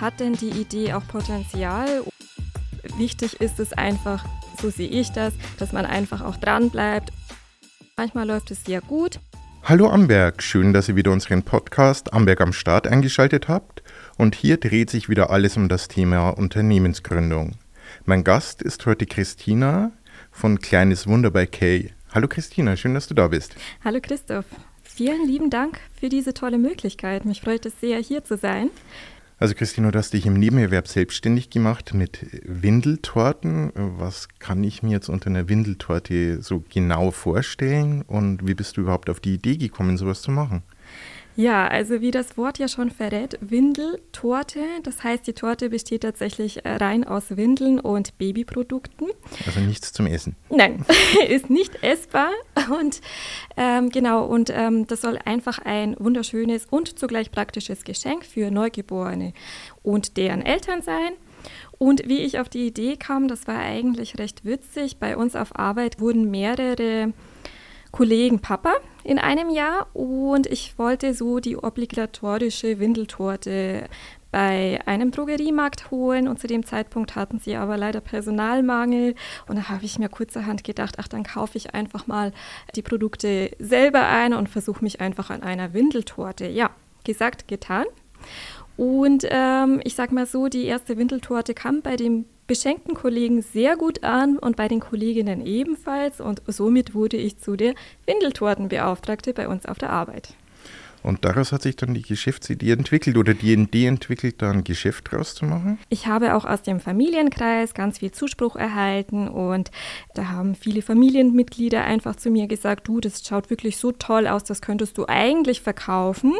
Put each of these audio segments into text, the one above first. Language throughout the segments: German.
hat denn die Idee auch Potenzial? Wichtig ist es einfach, so sehe ich das, dass man einfach auch dran bleibt. Manchmal läuft es sehr gut. Hallo Amberg, schön, dass ihr wieder unseren Podcast Amberg am Start eingeschaltet habt. Und hier dreht sich wieder alles um das Thema Unternehmensgründung. Mein Gast ist heute Christina von Kleines Wunder bei Kay. Hallo Christina, schön, dass du da bist. Hallo Christoph. Vielen lieben Dank für diese tolle Möglichkeit. Mich freut es sehr, hier zu sein. Also Christina, du hast dich im Nebenerwerb selbstständig gemacht mit Windeltorten. Was kann ich mir jetzt unter einer Windeltorte so genau vorstellen und wie bist du überhaupt auf die Idee gekommen, sowas zu machen? Ja, also wie das Wort ja schon verrät, Windeltorte. Das heißt, die Torte besteht tatsächlich äh, rein aus Windeln und Babyprodukten. Also nichts zum Essen. Nein, ist nicht essbar. Und ähm, genau, und ähm, das soll einfach ein wunderschönes und zugleich praktisches Geschenk für Neugeborene und deren Eltern sein. Und wie ich auf die Idee kam, das war eigentlich recht witzig. Bei uns auf Arbeit wurden mehrere Kollegen Papa in einem Jahr und ich wollte so die obligatorische Windeltorte bei einem Drogeriemarkt holen und zu dem Zeitpunkt hatten sie aber leider Personalmangel und da habe ich mir kurzerhand gedacht, ach dann kaufe ich einfach mal die Produkte selber ein und versuche mich einfach an einer Windeltorte. Ja, gesagt, getan. Und ähm, ich sag mal so, die erste Windeltorte kam bei dem beschenkten Kollegen sehr gut an und bei den Kolleginnen ebenfalls. Und somit wurde ich zu der Windeltortenbeauftragte bei uns auf der Arbeit. Und daraus hat sich dann die Geschäftsidee entwickelt oder die Idee entwickelt, da ein Geschäft draus zu machen? Ich habe auch aus dem Familienkreis ganz viel Zuspruch erhalten und da haben viele Familienmitglieder einfach zu mir gesagt, du, das schaut wirklich so toll aus, das könntest du eigentlich verkaufen.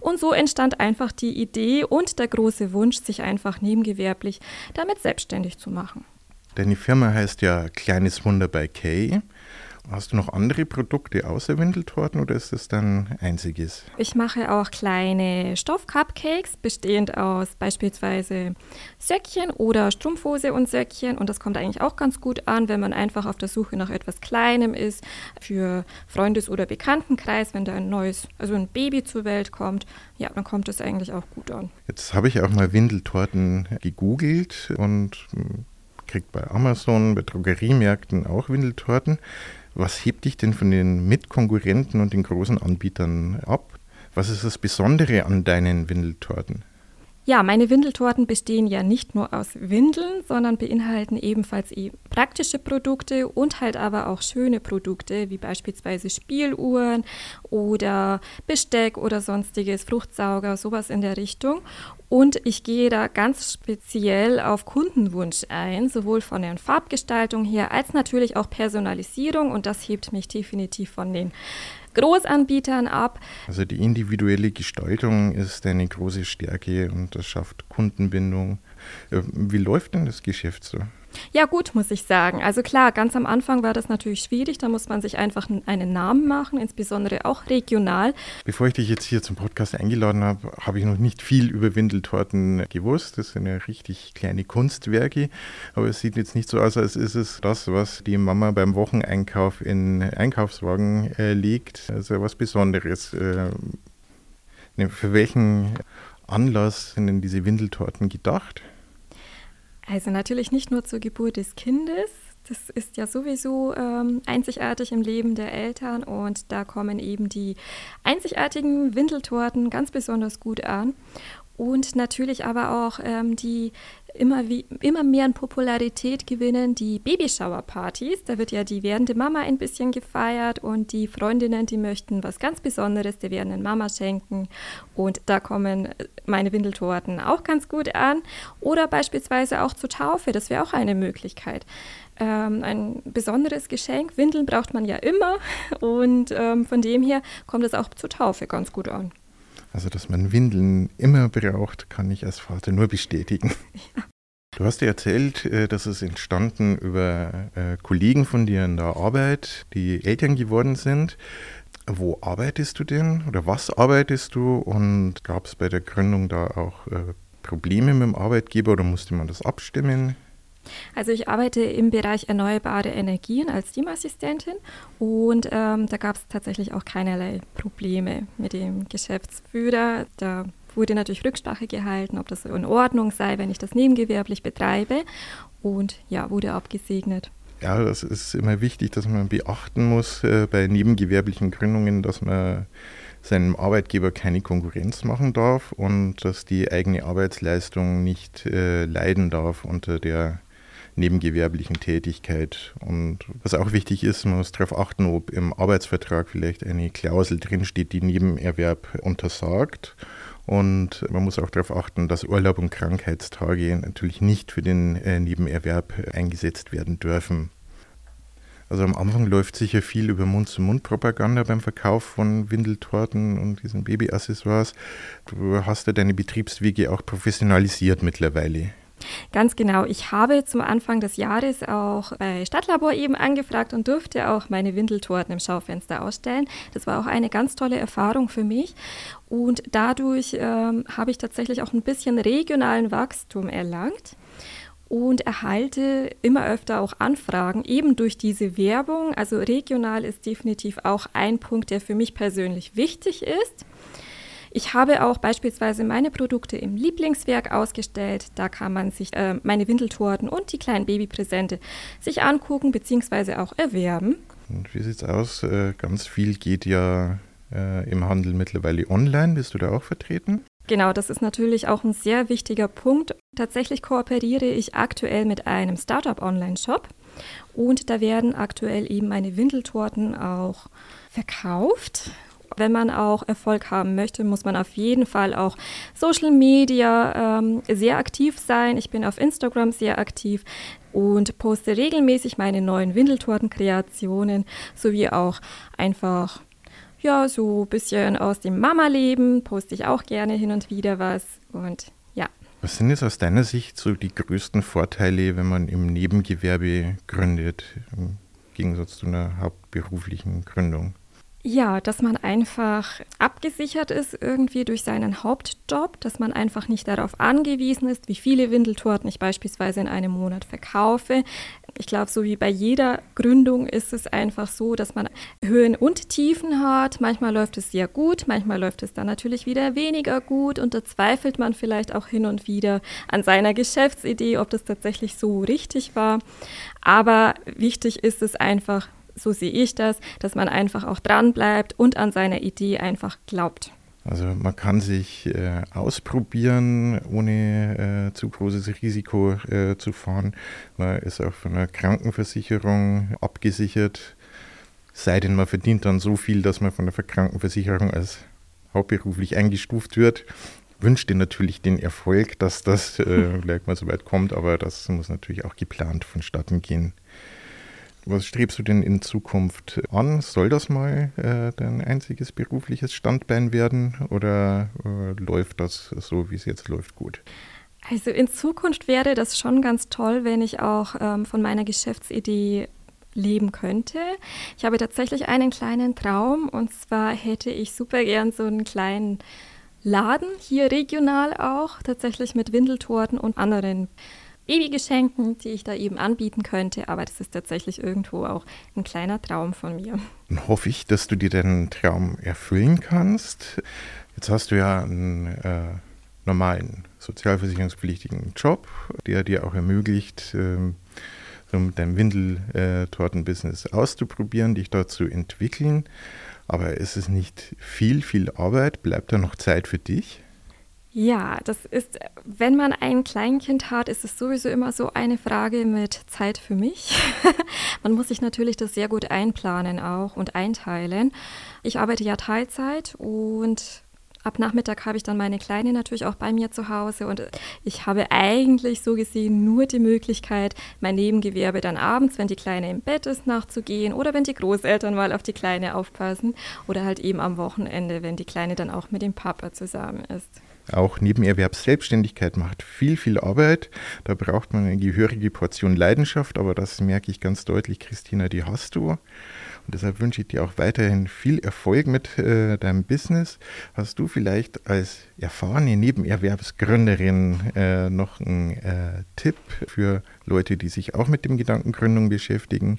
Und so entstand einfach die Idee und der große Wunsch, sich einfach nebengewerblich damit selbstständig zu machen. Deine Firma heißt ja Kleines Wunder bei Kay. Hast du noch andere Produkte außer Windeltorten oder ist das dein einziges? Ich mache auch kleine Stoff-Cupcakes, bestehend aus beispielsweise Söckchen oder Strumpfhose und Söckchen. Und das kommt eigentlich auch ganz gut an, wenn man einfach auf der Suche nach etwas Kleinem ist, für Freundes- oder Bekanntenkreis, wenn da ein neues, also ein Baby zur Welt kommt. Ja, dann kommt das eigentlich auch gut an. Jetzt habe ich auch mal Windeltorten gegoogelt und hm, kriegt bei Amazon, bei Drogeriemärkten auch Windeltorten. Was hebt dich denn von den Mitkonkurrenten und den großen Anbietern ab? Was ist das Besondere an deinen Windeltorten? Ja, meine Windeltorten bestehen ja nicht nur aus Windeln, sondern beinhalten ebenfalls e praktische Produkte und halt aber auch schöne Produkte, wie beispielsweise Spieluhren oder Besteck oder sonstiges, Fruchtsauger, sowas in der Richtung. Und ich gehe da ganz speziell auf Kundenwunsch ein, sowohl von der Farbgestaltung her als natürlich auch Personalisierung. Und das hebt mich definitiv von den Großanbietern ab. Also die individuelle Gestaltung ist eine große Stärke und das schafft Kundenbindung. Äh, wie läuft denn das Geschäft so? Ja, gut, muss ich sagen. Also klar, ganz am Anfang war das natürlich schwierig. Da muss man sich einfach einen Namen machen, insbesondere auch regional. Bevor ich dich jetzt hier zum Podcast eingeladen habe, habe ich noch nicht viel über Windeltorten gewusst. Das sind ja richtig kleine Kunstwerke. Aber es sieht jetzt nicht so aus, als ist es das, was die Mama beim Wocheneinkauf in Einkaufswagen äh, legt. Also was Besonderes. Äh, ne, für welchen Anlass sind denn diese Windeltorten gedacht? Also natürlich nicht nur zur Geburt des Kindes. Das ist ja sowieso ähm, einzigartig im Leben der Eltern und da kommen eben die einzigartigen Windeltorten ganz besonders gut an. Und natürlich aber auch ähm, die immer, wie, immer mehr an Popularität gewinnen die Babyshower-Partys. Da wird ja die werdende Mama ein bisschen gefeiert und die Freundinnen, die möchten was ganz Besonderes der werdenden Mama schenken. Und da kommen meine Windeltorten auch ganz gut an. Oder beispielsweise auch zur Taufe, das wäre auch eine Möglichkeit. Ähm, ein besonderes Geschenk. Windeln braucht man ja immer und ähm, von dem her kommt es auch zur Taufe ganz gut an. Also, dass man Windeln immer braucht, kann ich als Vater nur bestätigen. Ja. Du hast dir erzählt, äh, dass es entstanden über äh, Kollegen von dir in der Arbeit, die Eltern geworden sind. Wo arbeitest du denn oder was arbeitest du und gab es bei der Gründung da auch äh, Probleme mit dem Arbeitgeber oder musste man das abstimmen? Also ich arbeite im Bereich erneuerbare Energien als Teamassistentin und ähm, da gab es tatsächlich auch keinerlei Probleme mit dem Geschäftsführer. Da wurde natürlich Rücksprache gehalten, ob das in Ordnung sei, wenn ich das nebengewerblich betreibe. Und ja, wurde abgesegnet. Ja, das ist immer wichtig, dass man beachten muss äh, bei nebengewerblichen Gründungen, dass man seinem Arbeitgeber keine Konkurrenz machen darf und dass die eigene Arbeitsleistung nicht äh, leiden darf unter der nebengewerblichen Tätigkeit. Und was auch wichtig ist, man muss darauf achten, ob im Arbeitsvertrag vielleicht eine Klausel drinsteht, die Nebenerwerb untersagt. Und man muss auch darauf achten, dass Urlaub und Krankheitstage natürlich nicht für den äh, Nebenerwerb eingesetzt werden dürfen. Also am Anfang läuft sicher viel über Mund-zu-Mund-Propaganda beim Verkauf von Windeltorten und diesen Babyaccessoires. Du hast ja deine Betriebswege auch professionalisiert mittlerweile. Ganz genau. Ich habe zum Anfang des Jahres auch bei Stadtlabor eben angefragt und durfte auch meine Windeltorten im Schaufenster ausstellen. Das war auch eine ganz tolle Erfahrung für mich. Und dadurch ähm, habe ich tatsächlich auch ein bisschen regionalen Wachstum erlangt und erhalte immer öfter auch Anfragen, eben durch diese Werbung. Also regional ist definitiv auch ein Punkt, der für mich persönlich wichtig ist. Ich habe auch beispielsweise meine Produkte im Lieblingswerk ausgestellt. Da kann man sich äh, meine Windeltorten und die kleinen Babypräsente sich angucken bzw. auch erwerben. Und wie sieht's aus? Äh, ganz viel geht ja äh, im Handel mittlerweile online. Bist du da auch vertreten? Genau, das ist natürlich auch ein sehr wichtiger Punkt. Tatsächlich kooperiere ich aktuell mit einem Startup-Online-Shop und da werden aktuell eben meine Windeltorten auch verkauft. Wenn man auch Erfolg haben möchte, muss man auf jeden Fall auch Social Media ähm, sehr aktiv sein. Ich bin auf Instagram sehr aktiv und poste regelmäßig meine neuen Windeltorten-Kreationen sowie auch einfach ja, so ein bisschen aus dem Mama-Leben poste ich auch gerne hin und wieder was. Und ja. Was sind jetzt aus deiner Sicht so die größten Vorteile, wenn man im Nebengewerbe gründet, im Gegensatz zu einer hauptberuflichen Gründung? Ja, dass man einfach abgesichert ist irgendwie durch seinen Hauptjob, dass man einfach nicht darauf angewiesen ist, wie viele Windeltorten ich beispielsweise in einem Monat verkaufe. Ich glaube, so wie bei jeder Gründung ist es einfach so, dass man Höhen und Tiefen hat. Manchmal läuft es sehr gut, manchmal läuft es dann natürlich wieder weniger gut und da zweifelt man vielleicht auch hin und wieder an seiner Geschäftsidee, ob das tatsächlich so richtig war. Aber wichtig ist es einfach, so sehe ich das, dass man einfach auch dran bleibt und an seine Idee einfach glaubt. Also man kann sich äh, ausprobieren, ohne äh, zu großes Risiko äh, zu fahren. Man ist auch von einer Krankenversicherung abgesichert, sei denn man verdient dann so viel, dass man von der Krankenversicherung als hauptberuflich eingestuft wird. Wünscht dir natürlich den Erfolg, dass das äh, gleich mal so weit kommt, aber das muss natürlich auch geplant vonstatten gehen. Was strebst du denn in Zukunft an? Soll das mal äh, dein einziges berufliches Standbein werden oder äh, läuft das so, wie es jetzt läuft, gut? Also in Zukunft wäre das schon ganz toll, wenn ich auch ähm, von meiner Geschäftsidee leben könnte. Ich habe tatsächlich einen kleinen Traum und zwar hätte ich super gern so einen kleinen Laden hier regional auch, tatsächlich mit Windeltorten und anderen Babygeschenken, die ich da eben anbieten könnte. Aber das ist tatsächlich irgendwo auch ein kleiner Traum von mir. Dann hoffe ich, dass du dir deinen Traum erfüllen kannst. Jetzt hast du ja einen äh, normalen sozialversicherungspflichtigen Job, der dir auch ermöglicht, äh, so mit deinem Windeltorten-Business auszuprobieren, dich dort zu entwickeln. Aber es ist nicht viel, viel Arbeit. Bleibt da noch Zeit für dich? Ja, das ist, wenn man ein Kleinkind hat, ist es sowieso immer so eine Frage mit Zeit für mich. man muss sich natürlich das sehr gut einplanen auch und einteilen. Ich arbeite ja Teilzeit und ab Nachmittag habe ich dann meine Kleine natürlich auch bei mir zu Hause und ich habe eigentlich so gesehen nur die Möglichkeit, mein Nebengewerbe dann abends, wenn die Kleine im Bett ist, nachzugehen oder wenn die Großeltern mal auf die Kleine aufpassen oder halt eben am Wochenende, wenn die Kleine dann auch mit dem Papa zusammen ist. Auch Nebenerwerbsselbstständigkeit macht viel, viel Arbeit. Da braucht man eine gehörige Portion Leidenschaft, aber das merke ich ganz deutlich, Christina, die hast du. Und deshalb wünsche ich dir auch weiterhin viel Erfolg mit äh, deinem Business. Hast du vielleicht als erfahrene Nebenerwerbsgründerin äh, noch einen äh, Tipp für Leute, die sich auch mit dem Gedankengründung beschäftigen?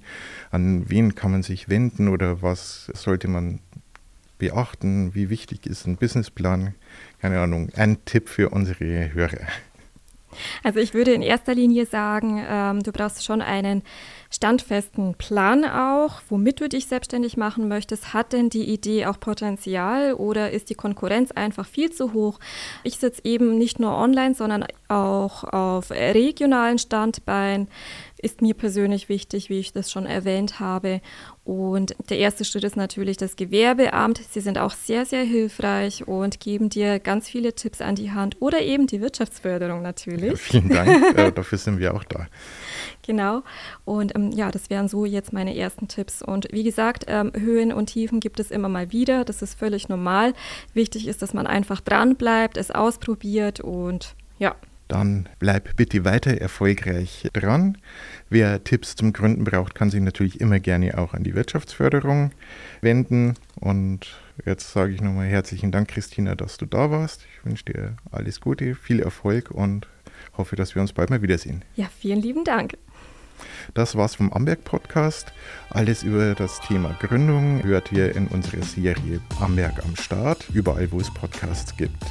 An wen kann man sich wenden oder was sollte man beachten? Wie wichtig ist ein Businessplan? Keine Ahnung, ein Tipp für unsere Hörer. Also ich würde in erster Linie sagen, ähm, du brauchst schon einen standfesten Plan auch, womit du dich selbstständig machen möchtest. Hat denn die Idee auch Potenzial oder ist die Konkurrenz einfach viel zu hoch? Ich sitze eben nicht nur online, sondern auch auf regionalen Standbeinen ist mir persönlich wichtig, wie ich das schon erwähnt habe. Und der erste Schritt ist natürlich das Gewerbeamt. Sie sind auch sehr, sehr hilfreich und geben dir ganz viele Tipps an die Hand oder eben die Wirtschaftsförderung natürlich. Ja, vielen Dank, äh, dafür sind wir auch da. Genau. Und ähm, ja, das wären so jetzt meine ersten Tipps. Und wie gesagt, ähm, Höhen und Tiefen gibt es immer mal wieder. Das ist völlig normal. Wichtig ist, dass man einfach dran bleibt, es ausprobiert und ja, dann bleib bitte weiter erfolgreich dran. Wer Tipps zum Gründen braucht, kann sich natürlich immer gerne auch an die Wirtschaftsförderung wenden. Und jetzt sage ich nochmal herzlichen Dank, Christina, dass du da warst. Ich wünsche dir alles Gute, viel Erfolg und hoffe, dass wir uns bald mal wiedersehen. Ja, vielen lieben Dank. Das war's vom Amberg Podcast. Alles über das Thema Gründung hört ihr in unserer Serie Amberg am Start, überall wo es Podcasts gibt.